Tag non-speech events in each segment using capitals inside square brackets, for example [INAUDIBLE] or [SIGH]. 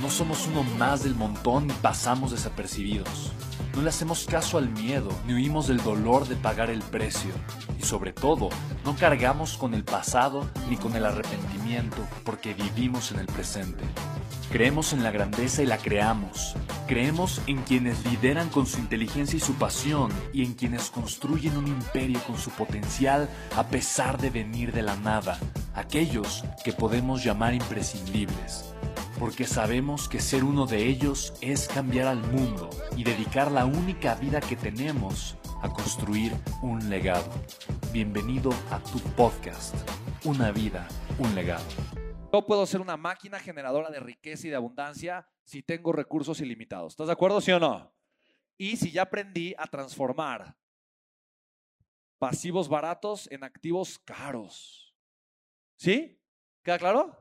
No somos uno más del montón y pasamos desapercibidos. No le hacemos caso al miedo, ni huimos del dolor de pagar el precio. Y sobre todo, no cargamos con el pasado ni con el arrepentimiento porque vivimos en el presente. Creemos en la grandeza y la creamos. Creemos en quienes lideran con su inteligencia y su pasión y en quienes construyen un imperio con su potencial a pesar de venir de la nada. Aquellos que podemos llamar imprescindibles porque sabemos que ser uno de ellos es cambiar al mundo y dedicar la única vida que tenemos a construir un legado. Bienvenido a tu podcast, Una vida, un legado. Yo puedo ser una máquina generadora de riqueza y de abundancia si tengo recursos ilimitados. ¿Estás de acuerdo, sí o no? Y si ya aprendí a transformar pasivos baratos en activos caros. ¿Sí? ¿Queda claro?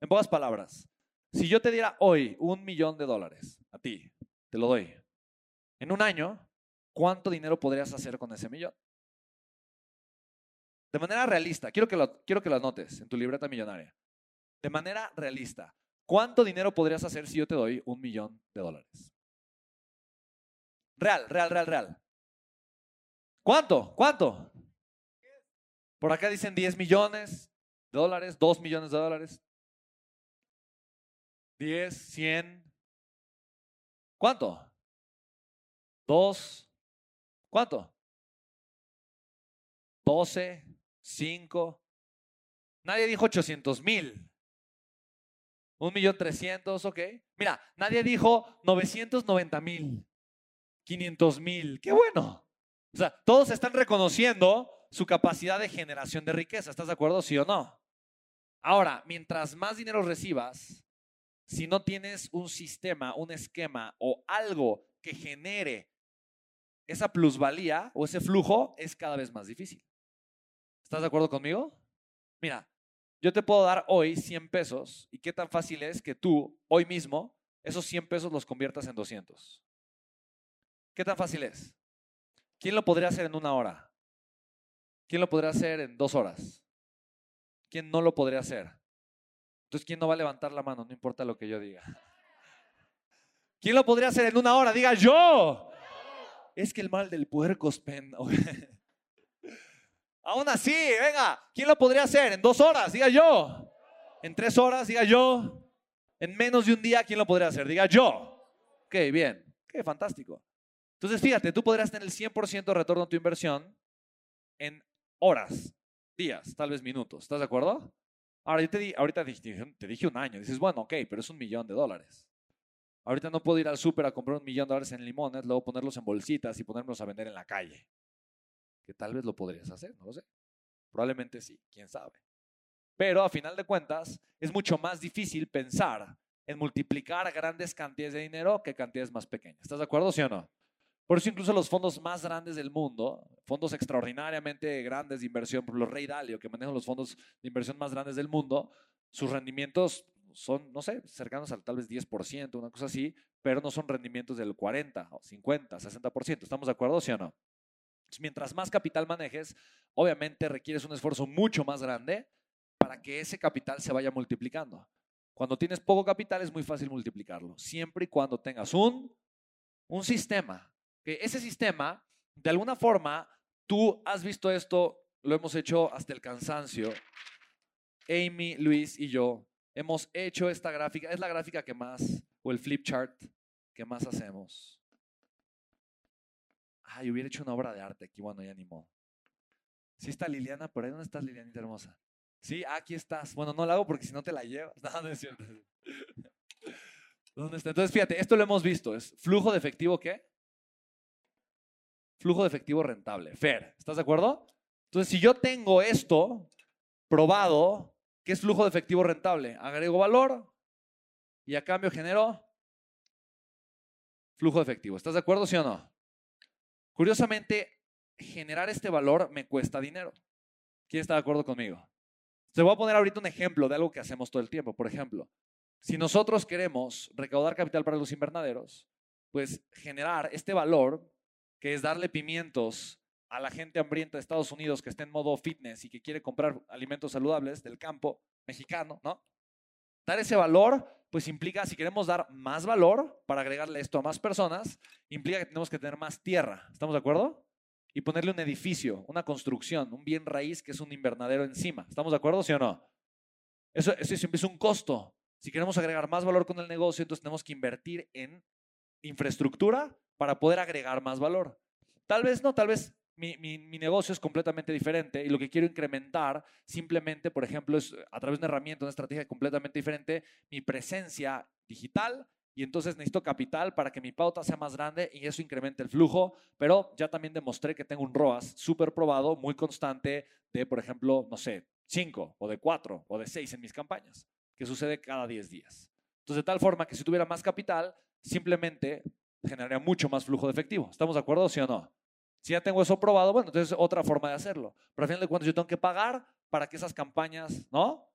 En pocas palabras, si yo te diera hoy un millón de dólares a ti, te lo doy. En un año, ¿cuánto dinero podrías hacer con ese millón? De manera realista, quiero que lo, quiero que lo anotes en tu libreta millonaria. De manera realista, ¿cuánto dinero podrías hacer si yo te doy un millón de dólares? Real, real, real, real. ¿Cuánto? ¿Cuánto? Por acá dicen 10 millones de dólares, 2 millones de dólares. 10, 100. ¿Cuánto? ¿Dos? ¿Cuánto? 12, 5. Nadie dijo 800 mil. Un millón trescientos, ok. Mira, nadie dijo 990 mil, 500 mil. Qué bueno. O sea, todos están reconociendo su capacidad de generación de riqueza. ¿Estás de acuerdo, sí o no? Ahora, mientras más dinero recibas, si no tienes un sistema, un esquema o algo que genere esa plusvalía o ese flujo, es cada vez más difícil. ¿Estás de acuerdo conmigo? Mira, yo te puedo dar hoy 100 pesos y qué tan fácil es que tú, hoy mismo, esos 100 pesos los conviertas en 200. ¿Qué tan fácil es? ¿Quién lo podría hacer en una hora? ¿Quién lo podría hacer en dos horas? ¿Quién no lo podría hacer? Entonces, ¿quién no va a levantar la mano? No importa lo que yo diga. [LAUGHS] ¿Quién lo podría hacer en una hora? Diga yo. Es que el mal del puerco es. [LAUGHS] Aún así, venga, ¿quién lo podría hacer? En dos horas, diga yo. En tres horas, diga yo. En menos de un día, ¿quién lo podría hacer? Diga yo. Ok, bien. Qué fantástico. Entonces, fíjate, tú podrías tener el 100% de retorno a tu inversión en horas, días, tal vez minutos. ¿Estás de acuerdo? Ahora, yo te di, ahorita te dije un año. Dices, bueno, ok, pero es un millón de dólares. Ahorita no puedo ir al súper a comprar un millón de dólares en limones, luego ponerlos en bolsitas y ponérmelos a vender en la calle. Que tal vez lo podrías hacer, no lo sé. Probablemente sí, quién sabe. Pero a final de cuentas, es mucho más difícil pensar en multiplicar grandes cantidades de dinero que cantidades más pequeñas. ¿Estás de acuerdo, sí o no? Por eso incluso los fondos más grandes del mundo, fondos extraordinariamente grandes de inversión, por los Rey Dalio, que manejan los fondos de inversión más grandes del mundo, sus rendimientos son, no sé, cercanos al tal vez 10%, una cosa así, pero no son rendimientos del 40, 50, 60%. ¿Estamos de acuerdo, sí o no? Mientras más capital manejes, obviamente requieres un esfuerzo mucho más grande para que ese capital se vaya multiplicando. Cuando tienes poco capital es muy fácil multiplicarlo, siempre y cuando tengas un, un sistema que ese sistema, de alguna forma, tú has visto esto, lo hemos hecho hasta el cansancio. Amy, Luis y yo hemos hecho esta gráfica, es la gráfica que más, o el flip chart que más hacemos. Ay, hubiera hecho una obra de arte aquí, bueno, ya ni modo. Sí está Liliana, por ahí, ¿dónde estás, Lilianita hermosa? Sí, aquí estás. Bueno, no la hago porque si no te la llevas. [LAUGHS] No, no es cierto. ¿Dónde está? Entonces, fíjate, esto lo hemos visto. Es flujo de efectivo, ¿qué? flujo de efectivo rentable. Fer, ¿estás de acuerdo? Entonces, si yo tengo esto probado, ¿qué es flujo de efectivo rentable? Agrego valor y a cambio genero flujo de efectivo. ¿Estás de acuerdo, sí o no? Curiosamente, generar este valor me cuesta dinero. ¿Quién está de acuerdo conmigo? Se voy a poner ahorita un ejemplo de algo que hacemos todo el tiempo. Por ejemplo, si nosotros queremos recaudar capital para los invernaderos, pues generar este valor, que es darle pimientos a la gente hambrienta de Estados Unidos que está en modo fitness y que quiere comprar alimentos saludables del campo mexicano, ¿no? Dar ese valor, pues implica, si queremos dar más valor para agregarle esto a más personas, implica que tenemos que tener más tierra. ¿Estamos de acuerdo? Y ponerle un edificio, una construcción, un bien raíz que es un invernadero encima. ¿Estamos de acuerdo, sí o no? Eso, siempre es un costo. Si queremos agregar más valor con el negocio, entonces tenemos que invertir en infraestructura para poder agregar más valor. Tal vez no, tal vez mi, negocio es completamente diferente y lo que quiero incrementar simplemente, por ejemplo, es a través de una herramienta, una estrategia completamente diferente, mi presencia digital y entonces necesito capital para que mi pauta sea más grande y eso incremente el flujo, pero ya también demostré que tengo un ROAS súper probado, muy constante de, por ejemplo, no sé, 5 o de 4 o de 6 en mis campañas, que sucede cada 10 días. Entonces, de tal forma que si tuviera más capital, simplemente generaría mucho más flujo de efectivo. ¿Estamos de acuerdo, sí o no? Si ya tengo eso probado, bueno, entonces es otra forma de hacerlo. Pero al final de cuentas yo tengo que pagar para que esas campañas, ¿no?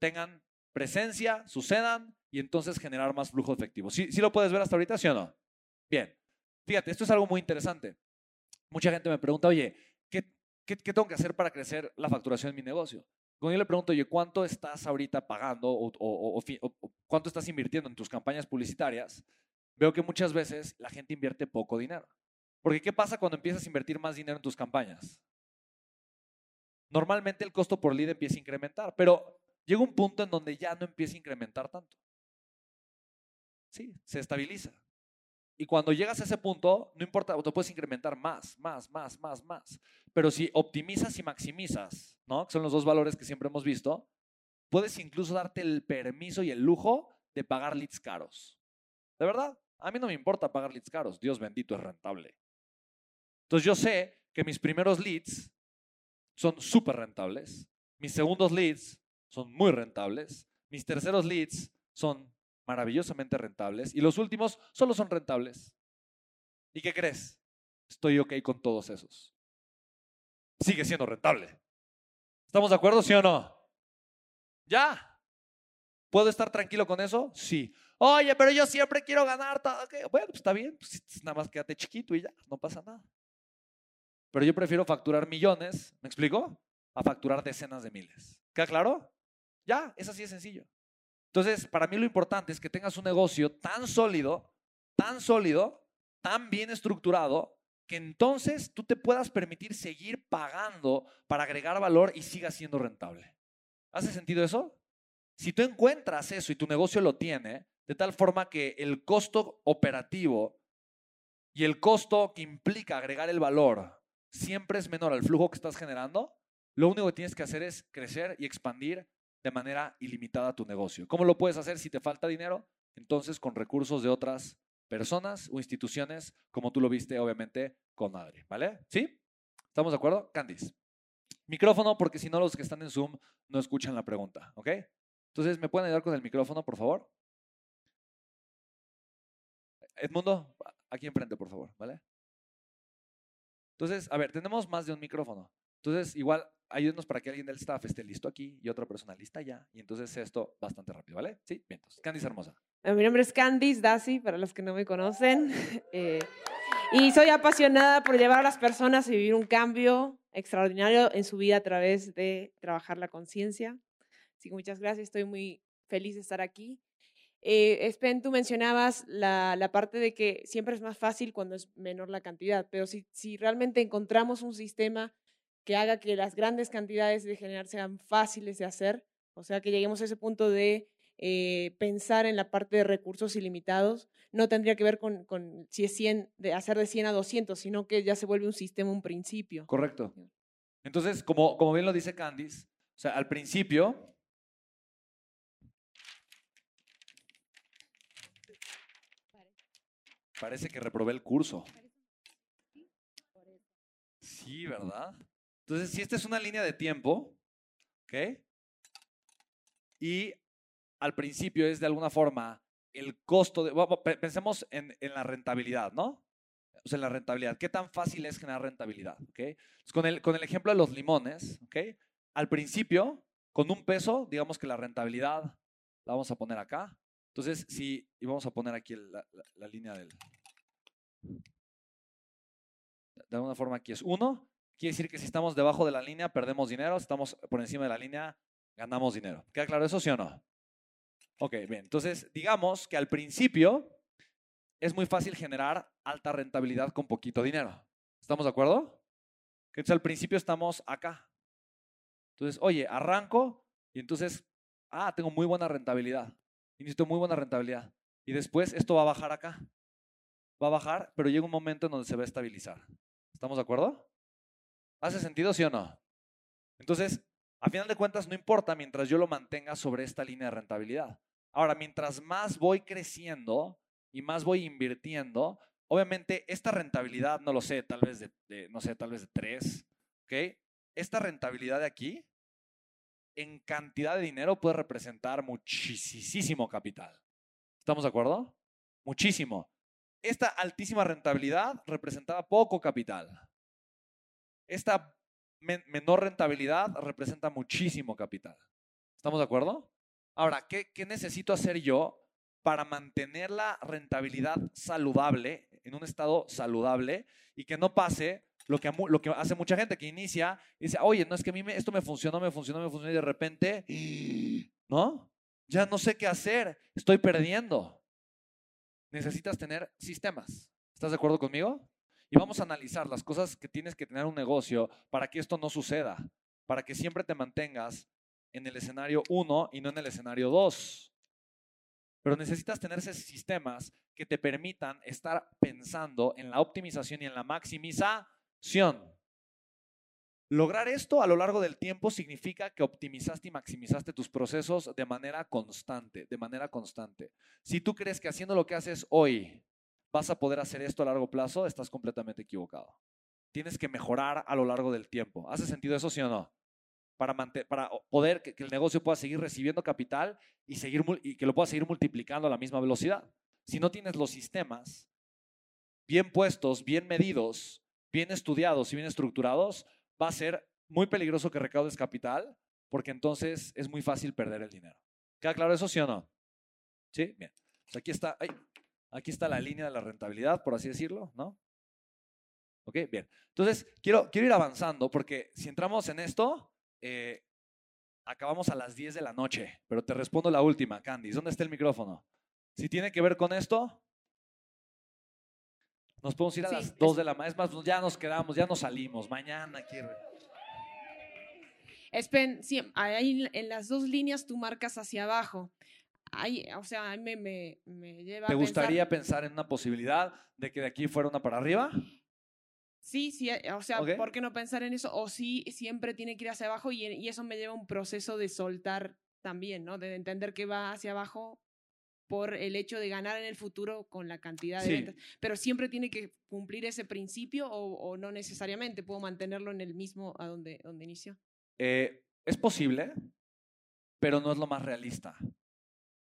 Tengan presencia, sucedan y entonces generar más flujo efectivo. ¿Sí, ¿Sí lo puedes ver hasta ahorita, sí o no? Bien. Fíjate, esto es algo muy interesante. Mucha gente me pregunta, oye, ¿qué, tengo que hacer para crecer la facturación en mi negocio? Cuando yo le pregunto, oye, ¿cuánto estás ahorita pagando o, o, cuánto estás invirtiendo en tus campañas publicitarias? Veo que muchas veces la gente invierte poco dinero. Porque ¿qué pasa cuando empiezas a invertir más dinero en tus campañas? Normalmente el costo por lead empieza a incrementar, pero llega un punto en donde ya no empieza a incrementar tanto. Sí, se estabiliza. Y cuando llegas a ese punto, no importa, te puedes incrementar más, más, más, más, más. Pero si optimizas y maximizas, ¿no? Que son los dos valores que siempre hemos visto, puedes incluso darte el permiso y el lujo de pagar leads caros. ¿De verdad? A mí no me importa pagar leads caros. Dios bendito es rentable. Entonces yo sé que mis primeros leads son súper rentables, mis segundos leads son muy rentables, mis terceros leads son maravillosamente rentables y los últimos solo son rentables. ¿Y qué crees? Estoy ok con todos esos. Sigue siendo rentable. ¿Estamos de acuerdo, sí o no? ¿Ya? ¿Puedo estar tranquilo con eso? Sí. Oye, pero yo siempre quiero ganar. Bueno, pues está bien. Pues nada más quédate chiquito y ya, no pasa nada. Pero yo prefiero facturar millones, ¿me explico? A facturar decenas de miles. ¿Queda claro? Ya, es así de sencillo. Entonces, para mí lo importante es que tengas un negocio tan sólido, tan sólido, tan bien estructurado, que entonces tú te puedas permitir seguir pagando para agregar valor y siga siendo rentable. ¿Hace sentido eso? Si tú encuentras eso y tu negocio lo tiene, de tal forma que el costo operativo y el costo que implica agregar el valor siempre es menor al flujo que estás generando, lo único que tienes que hacer es crecer y expandir de manera ilimitada tu negocio. ¿Cómo lo puedes hacer si te falta dinero? Entonces con recursos de otras personas o instituciones, como tú lo viste obviamente con Adri, ¿vale? ¿Sí? ¿Estamos de acuerdo? Candice. Micrófono porque si no los que están en Zoom no escuchan la pregunta, ¿ok? Entonces, ¿me pueden ayudar con el micrófono, por favor? Edmundo, aquí enfrente, por favor, ¿vale? Entonces, a ver, tenemos más de un micrófono. Entonces, igual, ayúdenos para que alguien del staff esté listo aquí y otra persona lista ya. Y entonces esto bastante rápido, ¿vale? Sí, bien. Entonces, Candice Hermosa. Eh, mi nombre es Candice Dasi, para los que no me conocen. [LAUGHS] Eh, y soy apasionada por llevar a las personas a vivir un cambio extraordinario en su vida a través de trabajar la conciencia. Así que muchas gracias, estoy muy feliz de estar aquí. Eh, Spen, tú mencionabas la, la, parte de que siempre es más fácil cuando es menor la cantidad, pero si, si realmente encontramos un sistema que haga que las grandes cantidades de generar sean fáciles de hacer, o sea, que lleguemos a ese punto de eh, pensar en la parte de recursos ilimitados, no tendría que ver con, con, si es 100, de hacer de 100 a 200, sino que ya se vuelve un sistema, un principio. Correcto. Entonces, como, como bien lo dice Candice, o sea, al principio Parece que reprobé el curso. Sí, ¿verdad? Entonces, si esta es una línea de tiempo, ¿ok? Y al principio es de alguna forma el costo de... pe- Pensemos en, en la rentabilidad, ¿no? O sea, en la rentabilidad. ¿Qué tan fácil es generar rentabilidad? con, el, con el ejemplo de los limones, ¿ok? Al principio, con un peso, digamos que la rentabilidad la vamos a poner acá. Entonces, si, y vamos a poner aquí la, la- línea del... De alguna forma aquí es 1. Quiere decir que si estamos debajo de la línea, perdemos dinero. Si estamos por encima de la línea, ganamos dinero. ¿Queda claro eso, sí o no? Ok, bien. Entonces, digamos que al principio es muy fácil generar alta rentabilidad con poquito dinero. ¿Estamos de acuerdo? Entonces al principio estamos acá. Entonces, oye, arranco y entonces, ah, tengo muy buena rentabilidad. Y necesito muy buena rentabilidad. Y después esto va a bajar acá. Va a bajar, pero llega un momento en donde se va a estabilizar. ¿Estamos de acuerdo? ¿Hace sentido, sí o no? Entonces, a final de cuentas, no importa mientras yo lo mantenga sobre esta línea de rentabilidad. Ahora, mientras más voy creciendo y más voy invirtiendo, obviamente esta rentabilidad, no lo sé, tal vez de, de- no sé, tal vez de 3, ¿ok? Esta rentabilidad de aquí, en cantidad de dinero, puede representar muchísimo capital. ¿Estamos de acuerdo? Muchísimo. Esta altísima rentabilidad representaba poco capital. Esta men- menor rentabilidad representa muchísimo capital. ¿Estamos de acuerdo? Ahora, ¿qué, qué necesito hacer yo para mantener la rentabilidad saludable, en un estado saludable, y que no pase lo que, hace mucha gente, que inicia y dice, oye, no es que a mí me- esto me funcionó, me funcionó, me funcionó, y de repente, [GASPS] ¿no? Ya no sé qué hacer, estoy perdiendo. Necesitas tener sistemas. ¿Estás de acuerdo conmigo? Y vamos a analizar las cosas que tienes que tener un negocio para que esto no suceda, para que siempre te mantengas en el escenario 1 y no en el escenario 2. Pero necesitas tener esos sistemas que te permitan estar pensando en la optimización y en la maximización. Lograr esto a lo largo del tiempo significa que optimizaste y maximizaste tus procesos de manera constante, de manera constante. Si tú crees que haciendo lo que haces hoy vas a poder hacer esto a largo plazo, estás completamente equivocado. Tienes que mejorar a lo largo del tiempo. ¿Hace sentido eso, sí o no? Para, poder que, que el negocio pueda seguir recibiendo capital y, seguir, y que lo pueda seguir multiplicando a la misma velocidad. Si no tienes los sistemas bien puestos, bien medidos, bien estudiados y bien estructurados, va a ser muy peligroso que recaudes capital porque entonces es muy fácil perder el dinero. ¿Queda claro eso, sí o no? Sí, bien. Pues aquí está, aquí está la línea de la rentabilidad, por así decirlo, ¿no? Ok, bien. Entonces, quiero, quiero ir avanzando porque si entramos en esto, eh, acabamos a las 10 de la noche, pero te respondo la última, Candice. ¿Dónde está el micrófono? Si tiene que ver con esto, nos podemos ir a Sí, las es- 2 de la mañana. Es más, ya nos quedamos, ya nos salimos. Mañana quiero. Espen, sí, ahí en las dos líneas tú marcas hacia abajo. Ahí, o sea, a mí me, me, me lleva ¿Te a gustaría pensar, pensar en una posibilidad de que de aquí fuera una para arriba? sí, sí, eh, o sea, Ok. ¿por qué no pensar en eso? O sí, siempre tiene que ir hacia abajo y, y eso me lleva a un proceso de soltar también, ¿no? De entender que va hacia abajo por el hecho de ganar en el futuro con la cantidad de Sí. ventas. Pero siempre tiene que cumplir ese principio o, o no necesariamente, puedo mantenerlo en el mismo a donde, donde inició. Eh, es posible, pero no es lo más realista.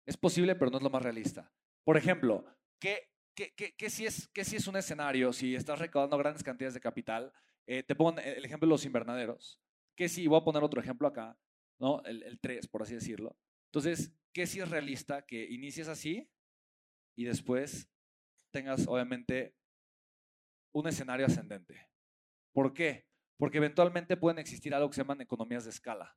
Es posible, pero no es lo más realista. Por ejemplo, ¿qué, qué, qué, qué si, es, qué si es un escenario, si estás recaudando grandes cantidades de capital? Eh, te pongo el ejemplo de los invernaderos. ¿Qué si, voy a poner otro ejemplo acá, ¿no? El, el 3, por así decirlo. Entonces, ¿qué si es realista que inicies así y después tengas, obviamente, un escenario ascendente? ¿Por qué? Porque eventualmente pueden existir algo que se llaman economías de escala.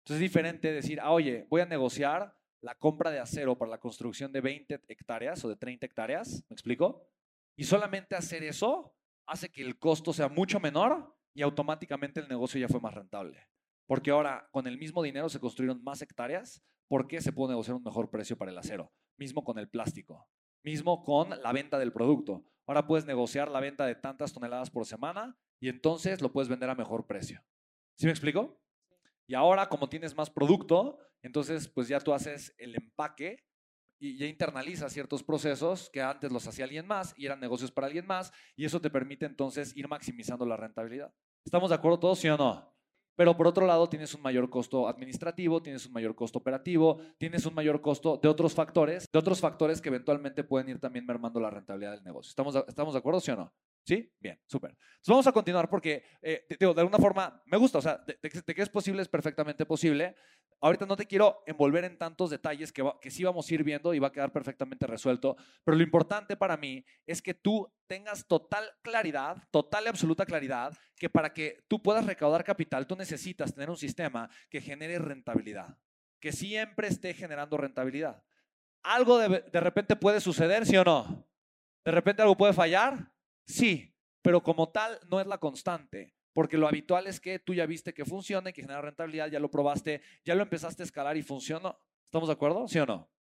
Entonces es diferente decir, ah, oye, voy a negociar la compra de acero para la construcción de 20 hectáreas o de 30 hectáreas, ¿me explico? Y solamente hacer eso hace que el costo sea mucho menor y automáticamente el negocio ya fue más rentable. Porque ahora con el mismo dinero se construyeron más hectáreas, ¿por qué se puede negociar un mejor precio para el acero? Mismo con el plástico, mismo con la venta del producto. Ahora puedes negociar la venta de tantas toneladas por semana y entonces lo puedes vender a mejor precio. ¿Sí me explico? Y ahora, como tienes más producto, entonces pues ya tú haces el empaque y ya internalizas ciertos procesos que antes los hacía alguien más y eran negocios para alguien más y eso te permite entonces ir maximizando la rentabilidad. ¿Estamos de acuerdo todos, sí o no? Pero por otro lado, tienes un mayor costo administrativo, tienes un mayor costo operativo, tienes un mayor costo de otros factores, de otros factores que eventualmente pueden ir también mermando la rentabilidad del negocio. ¿Estamos, estamos de acuerdo, sí o no? ¿Sí? Bien, súper. Entonces vamos a continuar porque, eh, digo, de alguna forma me gusta, o sea, de, que es posible es perfectamente posible. Ahorita no te quiero envolver en tantos detalles que, que sí vamos a ir viendo y va a quedar perfectamente resuelto, pero lo importante para mí es que tú tengas total claridad, total y absoluta claridad, que para que tú puedas recaudar capital, tú necesitas tener un sistema que genere rentabilidad, que siempre esté generando rentabilidad. Algo de, de repente puede suceder, ¿sí o no? De repente algo puede fallar, Sí, pero como tal no es la constante, porque lo habitual es que tú ya viste que funciona y que genera rentabilidad, ya lo probaste, ya lo empezaste a escalar y funcionó. ¿Estamos de acuerdo? ¿Sí o no?